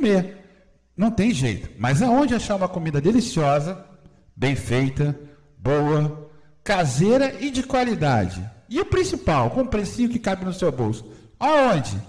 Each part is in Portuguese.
comer. Não tem jeito. Mas aonde achar uma comida deliciosa, bem feita, boa, caseira e de qualidade? E o principal, com um precinho que cabe no seu bolso. Aonde?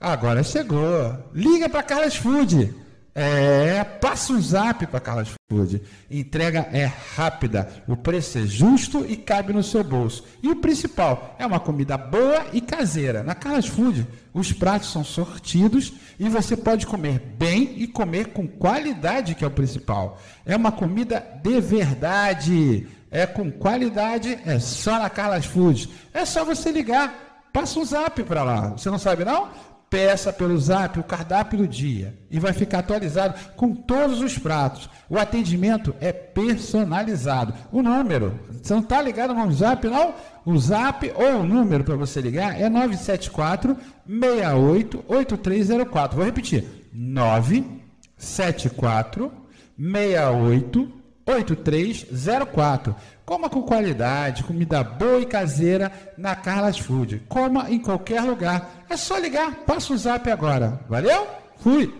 Agora chegou. Liga para Carlos Food. É, passa um zap para Carlos Food. Entrega é rápida, o preço é justo e cabe no seu bolso. E o principal, é uma comida boa e caseira. Na Carlos Food, os pratos são sortidos e você pode comer bem e comer com qualidade, que é o principal. É uma comida de verdade. É com qualidade, é só na Carlos Food. É só você ligar, passa um zap para lá. Você não sabe não? Peça pelo zap o cardápio do dia e vai ficar atualizado com todos os pratos. O atendimento é personalizado. O número, você não está ligado no zap, não? O zap ou o número para você ligar é 974 68 8304. Vou repetir: 974 68 8304. Coma com qualidade, comida boa e caseira na Carlas Food. Coma em qualquer lugar. É só ligar, passa o zap agora. Valeu? Fui!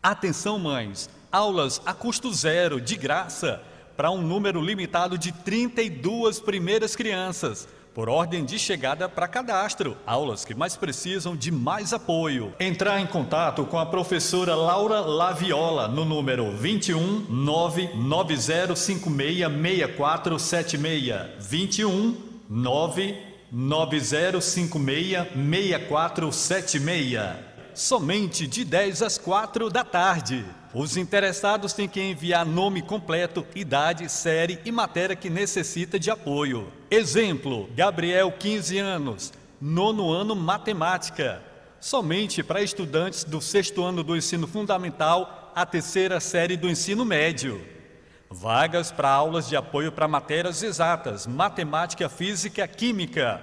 Atenção, mães! Aulas a custo zero, de graça, para um número limitado de 32 primeiras crianças por ordem de chegada para cadastro, aulas que mais precisam de mais apoio. Entrar em contato com a professora Laura Laviola no número 21 990566476. 21 990566476. Somente de 10 às 4 da tarde. Os interessados têm que enviar nome completo, idade, série e matéria que necessita de apoio. Exemplo: Gabriel, 15 anos, nono ano matemática. Somente para estudantes do sexto ano do ensino fundamental à terceira série do ensino médio. Vagas para aulas de apoio para matérias exatas, matemática, física, química.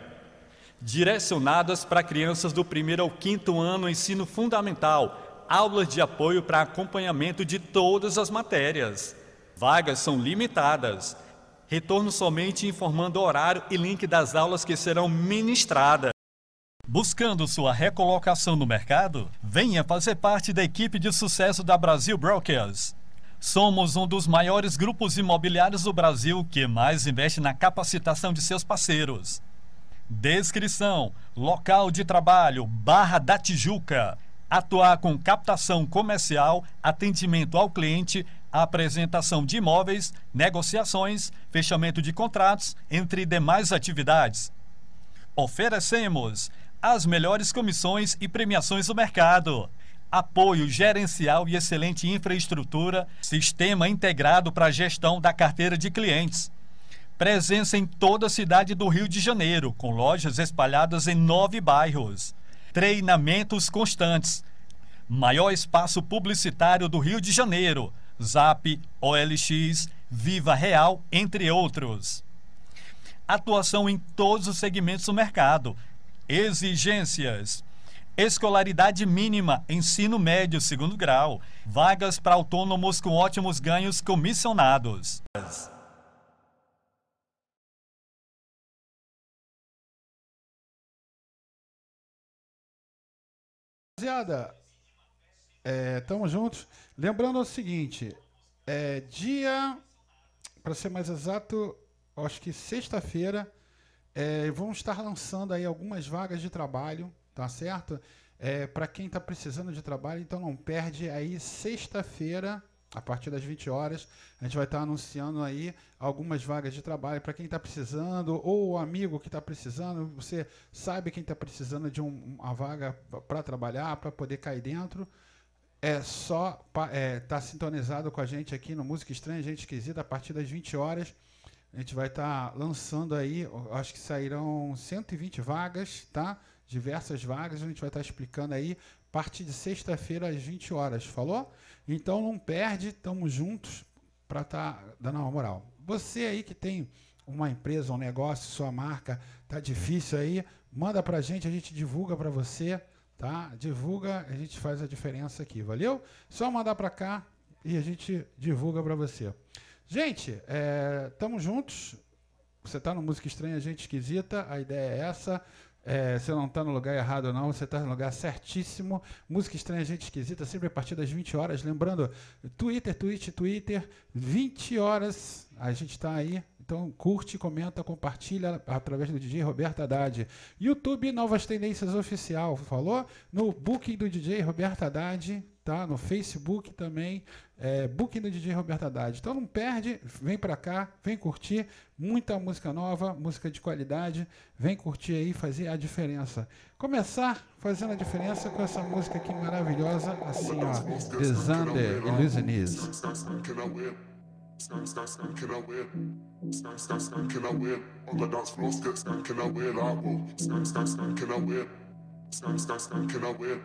Direcionadas para crianças do primeiro ao quinto ano ensino fundamental aulas de apoio para acompanhamento de todas as matérias. Vagas são limitadas. Retorno somente informando horário e link das aulas que serão ministradas. Buscando sua recolocação no mercado? Venha fazer parte da equipe de sucesso da Brasil Brokers. Somos um dos maiores grupos imobiliários do Brasil que mais investe na capacitação de seus parceiros. Descrição: local de trabalho Barra da Tijuca atuar com captação comercial, atendimento ao cliente, apresentação de imóveis, negociações, fechamento de contratos, entre demais atividades. Oferecemos as melhores comissões e premiações do mercado. Apoio gerencial e excelente infraestrutura, sistema integrado para a gestão da carteira de clientes. Presença em toda a cidade do Rio de Janeiro, com lojas espalhadas em nove bairros Treinamentos constantes. Maior espaço publicitário do Rio de Janeiro. Zap, OLX, Viva Real, entre outros. Atuação em todos os segmentos do mercado. Exigências. Escolaridade mínima, ensino médio, segundo grau. Vagas para autônomos com ótimos ganhos comissionados. Rapaziada, é, tamo juntos. Lembrando o seguinte, é, dia, para ser mais exato, acho que sexta-feira, é, vamos estar lançando aí algumas vagas de trabalho, tá certo? É, para quem está precisando de trabalho, então não perde aí sexta-feira, a partir das 20 horas, a gente vai estar anunciando aí algumas vagas de trabalho para quem está precisando, ou o amigo que está precisando. Você sabe quem está precisando de um, uma vaga para trabalhar, para poder cair dentro. É só é, tá sintonizado com a gente aqui no Música Estranha, Gente Esquisita, a partir das 20 horas. A gente vai estar tá lançando aí, acho que sairão 120 vagas, tá? Diversas vagas, a gente vai estar tá explicando aí, a partir de sexta-feira às 20 horas, falou? Então não perde, estamos juntos para estar tá dando uma moral. Você aí que tem uma empresa, um negócio, sua marca, tá difícil aí, manda para a gente, a gente divulga para você, tá? Divulga, a gente faz a diferença aqui, valeu? Só mandar para cá e a gente divulga para você. Gente, é, juntos. Você está no Música Estranha, Gente Esquisita, a ideia é essa. É, você não está no lugar errado, não. Você está no lugar certíssimo. Música estranha, gente esquisita, sempre a partir das 20 horas. Lembrando, Twitter, Twitch, Twitter, 20 horas. A gente está aí. Então, curte, comenta, compartilha através do DJ Roberto Haddad. YouTube, Novas Tendências Oficial. Falou? No booking do DJ Roberto Haddad tá? No Facebook também, é, Booking do DJ Roberto Haddad. Então não perde, vem para cá, vem curtir, muita música nova, música de qualidade, vem curtir aí, fazer a diferença. Começar fazendo a diferença com essa música aqui maravilhosa, assim ó, Desander Illusionist. Skank, skank, skanking away. Skank, skank, skanking away. On the dance floor, skip skanking away like whoa. Skank, skank, skanking away. Skank, skank, skanking away.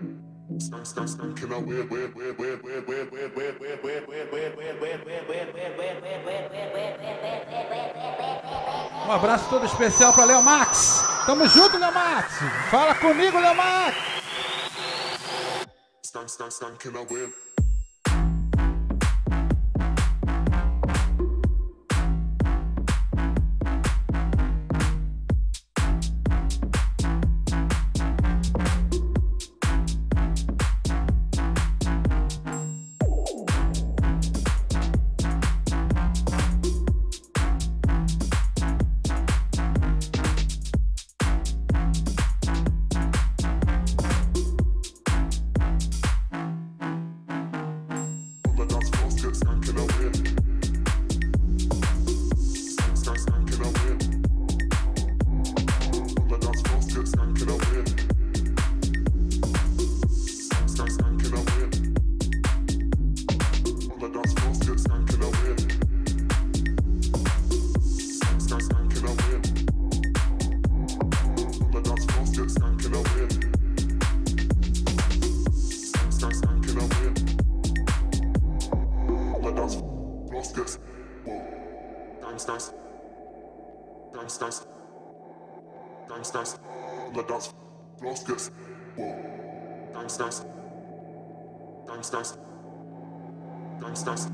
Um abraço todo especial para Léo Max. Tamo junto, Léo Max. Fala comigo, Léo Max. Gangsters, Gangsters, Letters, Floskes, Whoa. Gangsters, Gangsters, Gangsters,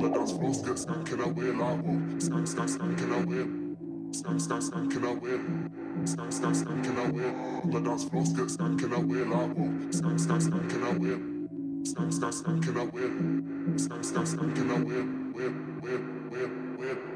Letters, Floskes, and can I wear like Whoa. Gangsters, and can I wear? Gangsters, and can I wear? Gangsters, and can I wear? Letters, Floskes, and can I wear like Whoa. Gangsters, and can I wear? Gangsters, and can I wear? Gangsters, and can I wear? Wear, wear, wear, wear.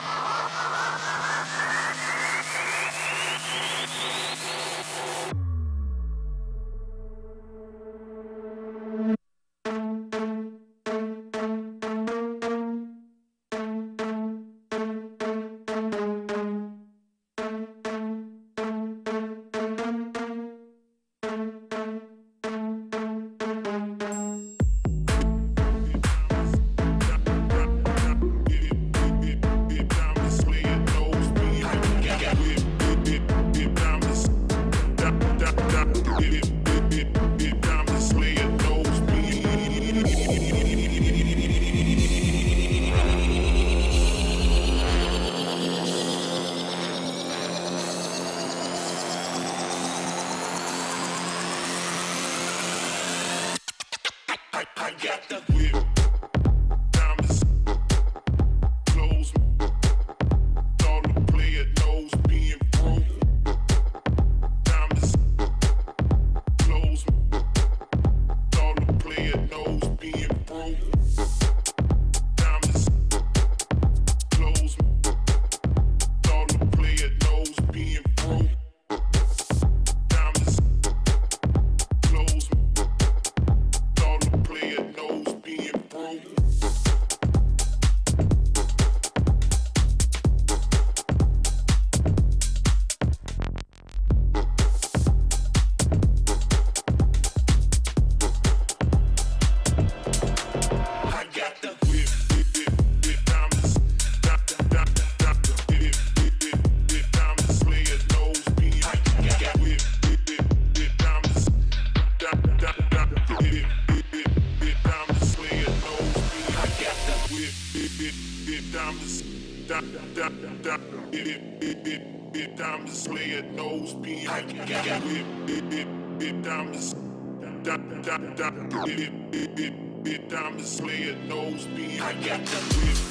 Diamond Slayer knows me. I got the whip.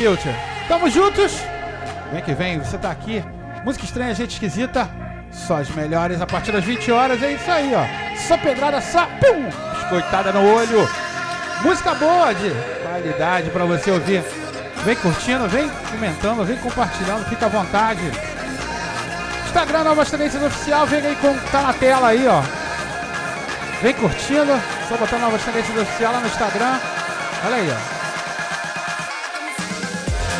Culture. Tamo juntos. Vem que vem, você tá aqui. Música estranha, gente esquisita. Só as melhores a partir das 20 horas. É isso aí, ó. Só pedrada, só pum, biscoitada no olho. Música boa de qualidade pra você ouvir. Vem curtindo, vem comentando, vem compartilhando, fica à vontade. Instagram Novas Tendências Oficial, vem aí com tá na tela aí, ó. Vem curtindo, só botar Novas Tendências Oficial lá no Instagram. Olha aí, ó.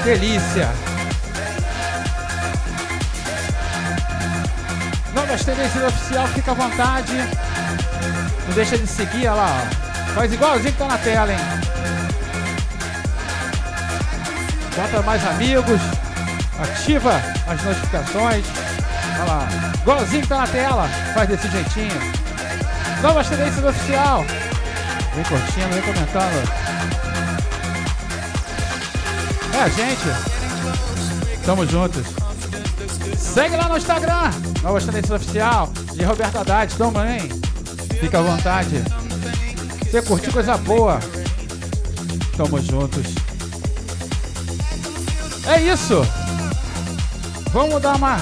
Delícia. Novas Tendências Oficial, fica à vontade. Não deixa de seguir, olha lá. Faz igualzinho que tá na tela, hein. Bota mais amigos. Ativa as notificações. Olha lá. Igualzinho que tá na tela. Faz desse jeitinho. Novas Tendências Oficial. Vem curtindo, vem comentando. É a gente. Tamo juntos. Segue lá no Instagram. Novas Tendências Oficial. De Roberto Haddad também. Fica à vontade. Você curtiu coisa boa. Tamo juntos. É isso. Vamos dar uma,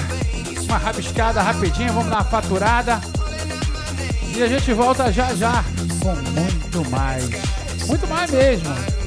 uma rabiscada rapidinho. Vamos dar uma faturada. E a gente volta já já com muito mais. Muito mais mesmo.